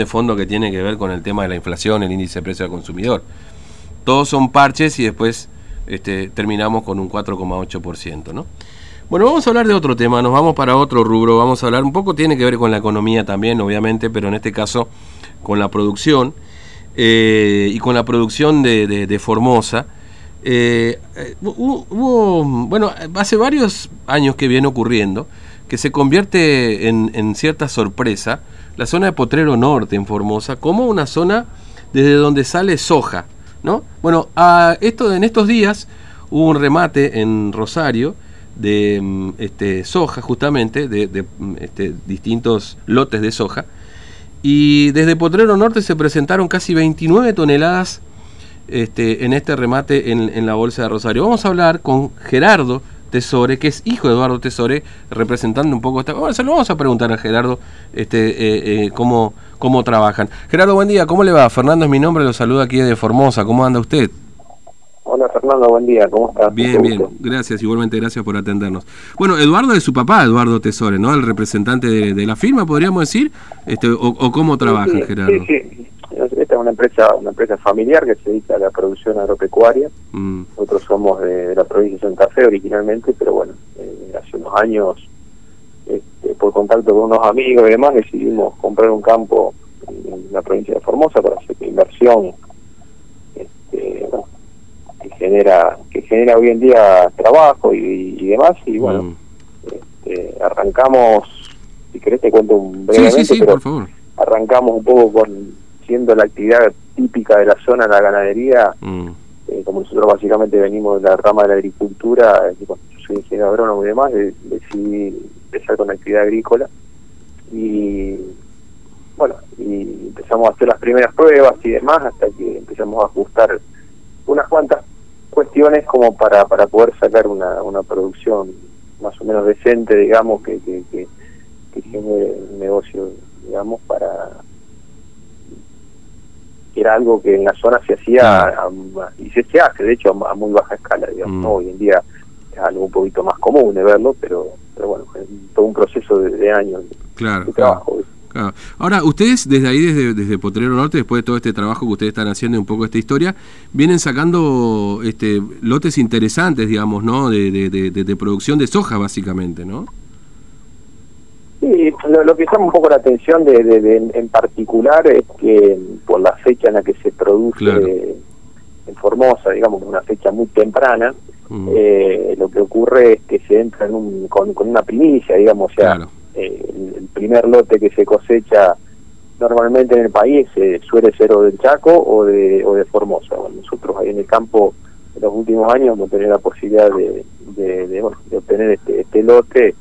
de fondo que tiene que ver con el tema de la inflación, el índice de precio al consumidor. Todos son parches y después este, terminamos con un 4,8%, ¿no? Bueno, vamos a hablar de otro tema, nos vamos para otro rubro, vamos a hablar, un poco tiene que ver con la economía también, obviamente, pero en este caso con la producción eh, y con la producción de, Formosa. Eh, eh, hubo, bueno, hace varios años que viene ocurriendo que se convierte en, cierta sorpresa la zona de Potrero Norte en Formosa como una zona desde donde sale soja, ¿no? Bueno, a esto, en estos días hubo un remate en Rosario de mm, este, soja, justamente, de, mm, este, distintos lotes de soja, y desde Potrero Norte se presentaron casi 29 toneladas este, en este remate en la Bolsa de Rosario. Vamos a hablar con Gerardo Tesore, que es hijo de Eduardo Tesore, representando un poco esta... Bueno, se lo vamos a preguntar a Gerardo este, eh, eh, cómo, cómo trabajan. Gerardo, buen día, ¿cómo le va? Fernando es mi nombre, lo saludo aquí de Formosa, ¿cómo anda usted? Hola Fernando, buen día, ¿cómo estás? Bien, bien, gracias, igualmente gracias por atendernos. Bueno, Eduardo es su papá, Eduardo Tesore, ¿no? El representante de, la firma, podríamos decir, este, o, cómo trabaja, Gerardo. Sí, sí, es una empresa, una empresa familiar que se dedica a la producción agropecuaria. Mm. Nosotros somos de, la provincia de Santa Fe originalmente, pero bueno, eh, hace unos años, este, por contacto con unos amigos y demás, decidimos comprar un campo en la provincia de Formosa para hacer inversión este, que genera que genera hoy en día trabajo y, demás y bueno mm. este, arrancamos si querés te cuento un brevemente sí, sí, por favor. arrancamos un poco con siendo la actividad típica de la zona la ganadería, mm. eh, como nosotros básicamente venimos de la rama de la agricultura, yo soy ingeniero agrónomo y demás, decidí empezar con la actividad agrícola y bueno, y empezamos a hacer las primeras pruebas y demás hasta que empezamos a ajustar unas cuantas cuestiones como para, para poder sacar una, una producción más o menos decente, digamos, que, que, que, que genere un negocio, digamos, para era algo que en la zona se hacía y se, hace, de hecho, a, muy baja escala, digamos. Mm. Hoy en día es algo un poquito más común de verlo, pero, pero bueno, es todo un proceso de, años de trabajo. Ahora, ustedes desde ahí, desde, desde Potrero Norte, después de todo este trabajo que ustedes están haciendo y un poco esta historia, vienen sacando este lotes interesantes, digamos, ¿no? De, de, de producción de soja, básicamente, ¿no? Sí, lo, que llama un poco la atención de, en particular es que por la fecha en la que se produce en Formosa, digamos, una fecha muy temprana, mm. eh, lo que ocurre es que se entra en un, con, una primicia, digamos, o sea, eh, el, primer lote que se cosecha normalmente en el país eh, suele ser o del Chaco o de, o de Formosa. nosotros ahí en el campo en los últimos años hemos tenido la posibilidad de, de, obtener este, este lote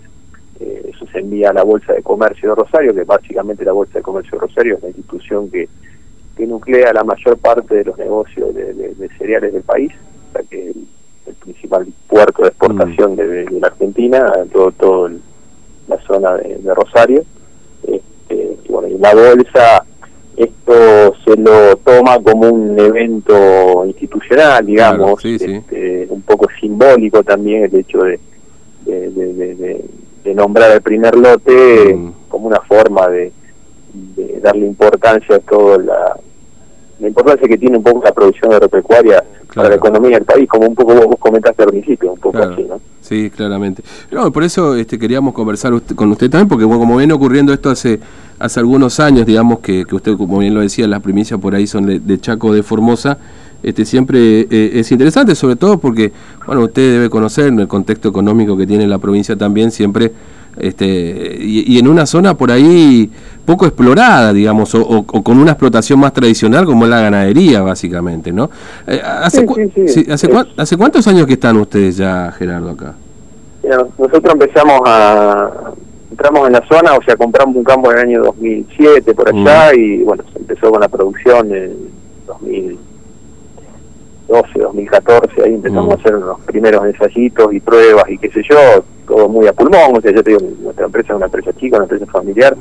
se envía a la Bolsa de Comercio de Rosario, que básicamente la Bolsa de Comercio de Rosario es la institución que, que nuclea la mayor parte de los negocios de, cereales del país, o sea que el, el principal puerto de exportación mm. de, la Argentina, todo, todo la zona de, Rosario. Este, y bueno, y la Bolsa esto se lo toma como un evento institucional, digamos, este, un poco simbólico también el hecho de, de, de nombrar el primer lote mm. como una forma de, darle importancia a toda la, la importancia que tiene un poco la producción agropecuaria para la economía del país, como un poco vos comentaste al principio, un poco así, ¿no? Sí, claramente. No, por eso este, queríamos conversar con usted también, porque como viene ocurriendo esto hace hace algunos años, digamos, que, que usted, como bien lo decía, las primicias por ahí son de, de Chaco de Formosa, este, siempre eh, es interesante, sobre todo porque, bueno, usted debe conocer el contexto económico que tiene la provincia también, siempre, este, y, en una zona por ahí poco explorada, digamos, o, con una explotación más tradicional como es la ganadería, básicamente, ¿no? Eh, ¿hace, hace, ¿Hace cuántos años que están ustedes ya, Gerardo, acá? nosotros empezamos a... Entramos en la zona, o sea, compramos un campo en el año 2007 por allá y, bueno, se empezó con la producción en 2000 2012, 2014, ahí empezamos mm. a hacer los primeros ensayitos y pruebas y qué sé yo, todo muy a pulmón, o sea, yo te digo, nuestra empresa es una empresa chica, una empresa familiar,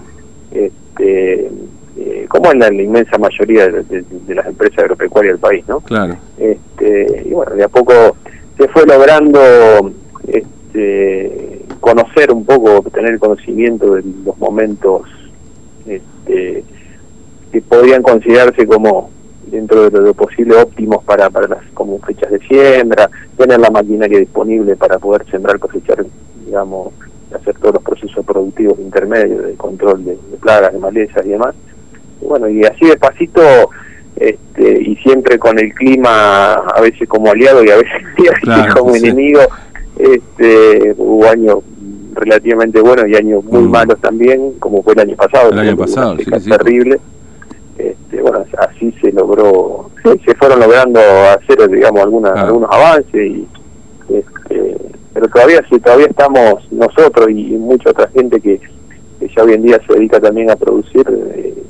este, eh, como en la, inmensa mayoría de, las empresas agropecuarias del país, ¿no? Claro. Este, y bueno, de a poco se fue logrando este, conocer un poco, tener conocimiento de los momentos este, que podrían considerarse como dentro de lo posible óptimos para, para las como fechas de siembra, tener la maquinaria disponible para poder sembrar, cosechar, digamos, hacer todos los procesos productivos intermedios de control de, plagas, de malezas y demás. Y bueno, y así despacito, este, y siempre con el clima a veces como aliado y a veces como enemigo, este, hubo años relativamente buenos y años muy mm. malos también, como fue el año pasado. El año pasado, sí, terrible. Así se logró, se fueron logrando hacer, digamos, algunas, algunos avances y este, pero todavía sí, todavía estamos nosotros y mucha otra gente que, ya hoy en día se dedica también a producir, eh,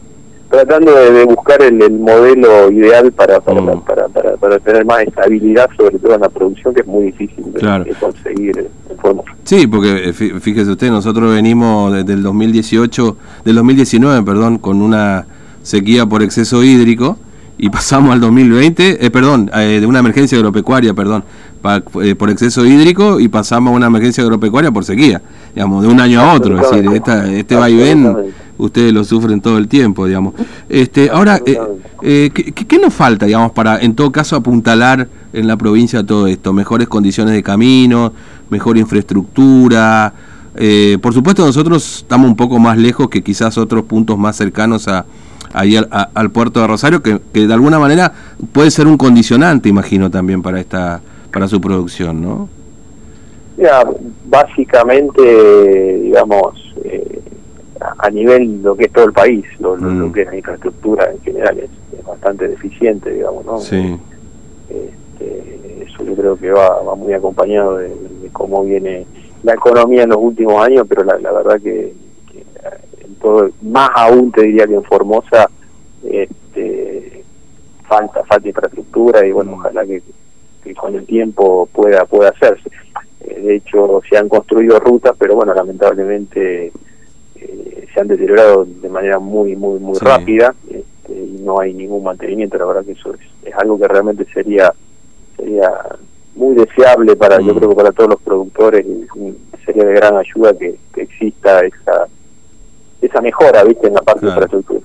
tratando de, buscar el, modelo ideal para para, mm. para, para, para, tener más estabilidad, sobre todo en la producción, que es muy difícil de, conseguir en forma. Sí, porque eh, fíjese usted, nosotros venimos desde el 2018, del 2019, perdón, con una sequía por exceso hídrico y pasamos al 2020, eh, perdón, eh, de una emergencia agropecuaria, perdón, eh, por exceso hídrico y pasamos a una emergencia agropecuaria por sequía, digamos, de un año a otro, es decir, esta, este vaivén ustedes lo sufren todo el tiempo, digamos. Este, ahora, ¿qué, ¿qué, nos falta, digamos, para en todo caso apuntalar en la provincia todo esto? Mejores condiciones de camino, mejor infraestructura. por supuesto, nosotros estamos un poco más lejos que quizás otros puntos más cercanos a, ahí al, puerto de Rosario, que, de alguna manera puede ser un condicionante, imagino, también para esta para su producción, ¿no? Ya, básicamente, digamos, eh, a nivel lo que es todo el país, lo, mm. que es la infraestructura en general es, bastante deficiente, digamos, ¿no? Sí. Este, eso yo creo que va, va muy acompañado de, cómo viene la economía en los últimos años, pero la verdad que más aún te diría que en Formosa este, falta, falta infraestructura y bueno, ojalá que, con el tiempo pueda, pueda hacerse. Eh, de hecho, se han construido rutas, pero bueno, lamentablemente eh, se han deteriorado de manera muy, muy, muy rápida este, y no hay ningún mantenimiento. La verdad que eso es, algo que realmente sería sería muy deseable para, yo mm. creo que para todos los productores, sería de gran ayuda que exista esa esa mejora, ¿viste? En la parte de infraestructura.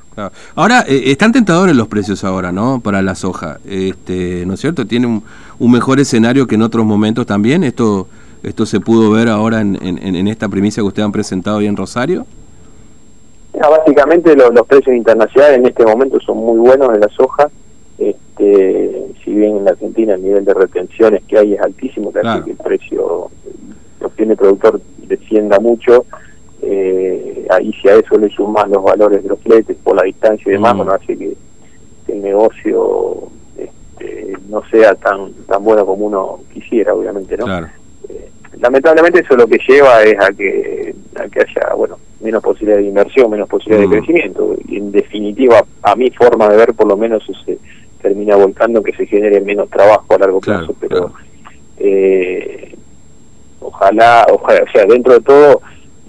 Ahora, eh, están tentadores los precios ahora, ¿no? Para la soja, este, ¿no es cierto? Tiene un, mejor escenario que en otros momentos también. ¿Esto esto se pudo ver ahora en, en, esta primicia que ustedes han presentado hoy en Rosario? básicamente los, precios internacionales en este momento son muy buenos en la soja. Este, si bien en la Argentina el nivel de retenciones que hay es altísimo, que hace que el precio que obtiene el productor descienda mucho, eh, ahí si a eso le sumas los valores de los fletes por la distancia y demás, mm. bueno, hace que, el negocio este, no sea tan tan bueno como uno quisiera, obviamente, ¿no? Eh, lamentablemente eso lo que lleva es a que, a que haya, bueno, menos posibilidad de inversión, menos posibilidad de mm. crecimiento. Y en definitiva, a mi forma de ver, por lo menos se termina volcando que se genere menos trabajo a largo plazo, pero eh, ojalá, ojalá, o sea, dentro de todo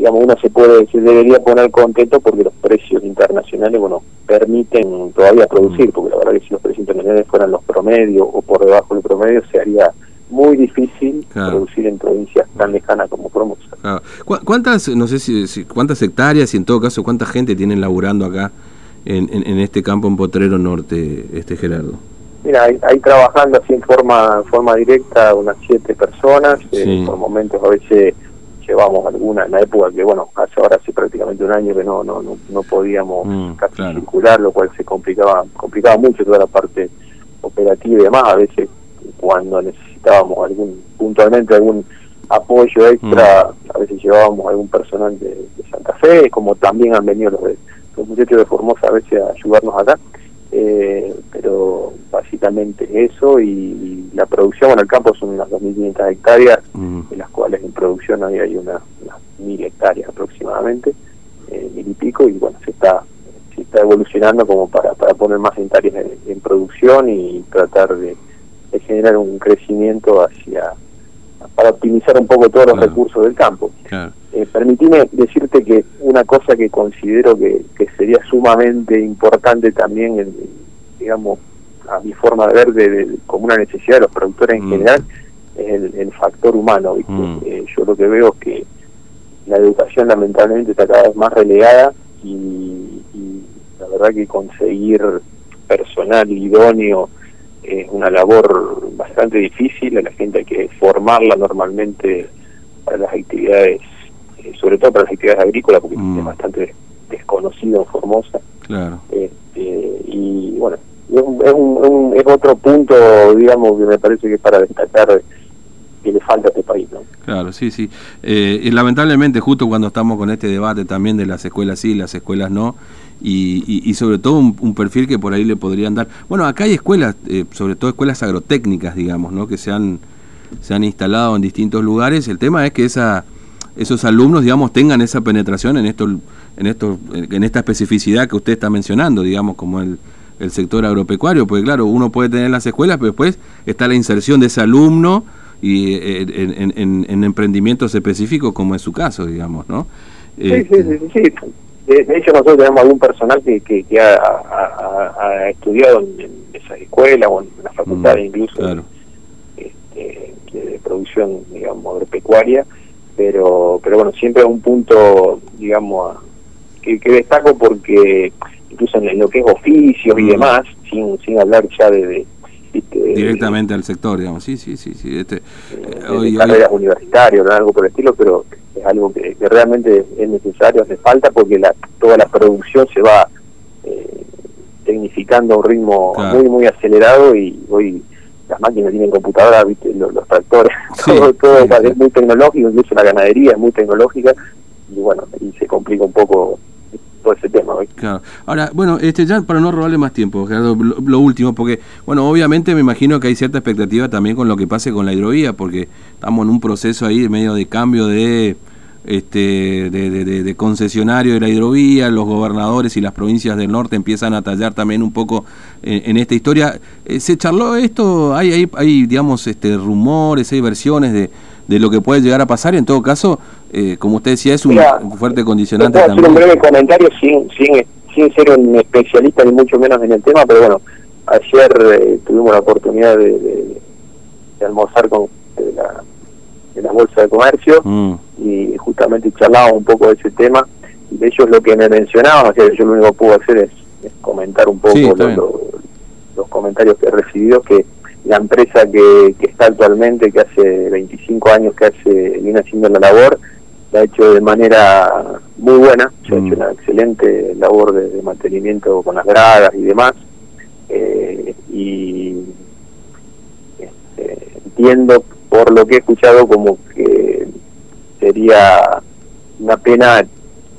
digamos, uno se puede, se debería poner contento porque los precios internacionales, bueno, permiten todavía producir, mm. porque la verdad que si los precios internacionales fueran los promedios o por debajo del promedio, se haría muy difícil producir en provincias tan lejanas como Formosa. ¿Cuántas, no sé si, cuántas hectáreas y en todo caso cuánta gente tienen laburando acá en, en, este campo en Potrero Norte, este Gerardo? Mira, hay, trabajando así en forma, forma directa unas siete personas, eh, por momentos a veces llevamos alguna en la época que bueno hace ahora hace prácticamente un año que no no no, podíamos mm, casi circular lo cual se complicaba complicaba mucho toda la parte operativa y demás. A veces cuando necesitábamos algún puntualmente algún apoyo extra mm. a veces llevábamos algún personal de, Santa Fe como también han venido los, los muchachos de Formosa a veces a ayudarnos acá. Eh, pero básicamente eso y, la producción en el campo son unas 2.500 hectáreas, mm. en las cuales en producción hoy hay unas, unas 1.000 hectáreas aproximadamente, eh, mil y pico, y bueno, se está se está evolucionando como para, para poner más hectáreas en, producción y tratar de, generar un crecimiento hacia para optimizar un poco todos los recursos del campo. Eh, permitime decirte que una cosa que considero que, sería sumamente importante también, digamos, a mi forma de ver, de, como una necesidad de los productores en mm. general, es el, factor humano. Mm. Eh, yo lo que veo es que la educación lamentablemente está cada vez más relegada y, la verdad que conseguir personal idóneo es una labor bastante difícil, a la gente hay que formarla normalmente para las actividades, eh, sobre todo para las actividades agrícolas, porque mm. es bastante desconocido en Formosa. Claro. Este, y bueno, es, otro punto, digamos, que me parece que es para destacar que le falta a este país. ¿no? Claro, sí, sí. Eh, y lamentablemente, justo cuando estamos con este debate también de las escuelas sí, las escuelas no, y, y, sobre todo un, perfil que por ahí le podrían dar. Bueno, acá hay escuelas, eh, sobre todo escuelas agrotécnicas, digamos, ¿no? que se han, se han instalado en distintos lugares. El tema es que esa, esos alumnos, digamos, tengan esa penetración en, esto, en, esto, en esta especificidad que usted está mencionando, digamos, como el, el sector agropecuario, porque claro, uno puede tener las escuelas, pero después está la inserción de ese alumno y eh, en, en, emprendimientos específicos como es su caso, digamos, ¿no? Sí, sí, sí, sí, De, hecho, nosotros tenemos algún personal que, que, ha, estudiado en, esa escuela o en la facultad mm, incluso este, de producción, digamos, agropecuaria, pero, pero bueno, siempre es un punto, digamos, que, que destaco porque incluso en lo que es oficios y mm. demás, sin, sin hablar ya de, directamente al sector, digamos, sí, sí, sí, sí. Este, eh, carreras universitarias o algo por el estilo, pero es algo que, realmente es necesario, hace falta porque la, toda la producción se va eh, tecnificando a un ritmo muy, muy acelerado y hoy las máquinas tienen computadoras, Los, tractores, todo, todo es muy tecnológico, incluso la ganadería es muy tecnológica y bueno, y se complica un poco todo ese tema. Claro. Ahora, bueno, este ya para no robarle más tiempo, Gerardo, lo, último, porque, bueno, obviamente me imagino que hay cierta expectativa también con lo que pase con la hidrovía, porque estamos en un proceso ahí medio de cambio de este de, de, concesionario de la hidrovía, los gobernadores y las provincias del norte empiezan a tallar también un poco en, esta historia. Eh, ¿Se charló esto? ¿Hay, hay, hay digamos, este, rumores, hay versiones de, de lo que puede llegar a pasar? En todo caso, eh, como usted decía, es un, fuerte condicionante puedo también. Hacer un breve comentario sin, sin, sin ser un especialista ni mucho menos en el tema, pero bueno, ayer eh, tuvimos la oportunidad de, de, almorzar con la, de la Bolsa de Comercio mm. y justamente charlaba un poco de ese tema. Y de ellos lo que me mencionaban, o sea, yo lo único que puedo hacer es, comentar un poco los comentarios que he recibido, que la empresa que, que, está actualmente, que hace 25 años que hace, viene haciendo la labor, la ha hecho de manera muy buena, ha hecho mm. una excelente labor de, mantenimiento con las gradas y demás. Eh, y este, entiendo por lo que he escuchado como que sería una pena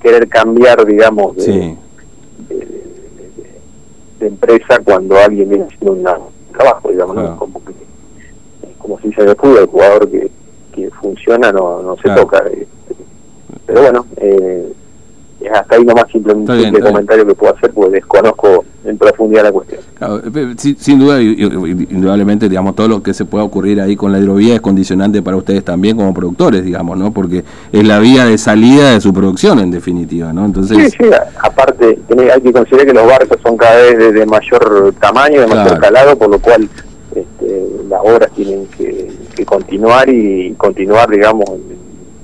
querer cambiar, digamos, de, de, empresa cuando alguien viene haciendo un trabajo, digamos, como, como si se le pudo el jugador que, que funciona no, no se toca. Eh, pero bueno, eh, hasta ahí nomás simplemente un comentario que puedo hacer porque desconozco en profundidad la cuestión. Eh, sin, duda, indudablemente, digamos, todo lo que se pueda ocurrir ahí con la hidrovía es condicionante para ustedes también como productores, digamos, ¿no? Porque es la vía de salida de su producción, en definitiva, ¿no? Entonces... Sí, sí, aparte hay que considerar que los barcos son cada vez de, mayor tamaño, de mayor calado, por lo cual este, las obras tienen que, que continuar y continuar, digamos,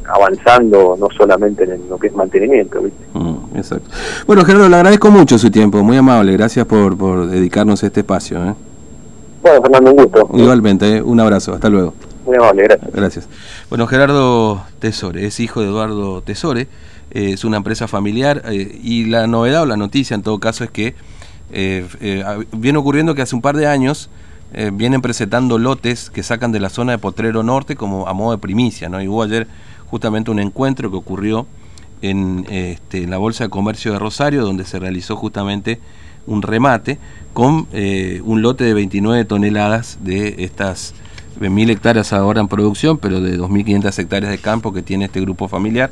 avanzando no solamente en lo que es mantenimiento. Mm, exacto. Bueno, Gerardo, le agradezco mucho su tiempo, muy amable, gracias por, por dedicarnos a este espacio. ¿eh? Bueno, Fernando, un gusto. Igualmente, ¿eh? un abrazo, hasta luego. Muy amable, gracias. Gracias. Bueno, Gerardo Tesore, es hijo de Eduardo Tesore, eh, es una empresa familiar y la novedad o la noticia en todo caso es que viene ocurriendo que hace un par de años vienen presentando lotes que sacan de la zona de Potrero Norte como a modo de primicia, ¿no? Y hubo ayer justamente un encuentro que ocurrió en, este, la Bolsa de Comercio de Rosario, donde se realizó justamente un remate con eh, un lote de 29 toneladas de estas mil hectáreas ahora en producción, pero de 2.500 hectáreas de campo que tiene este grupo familiar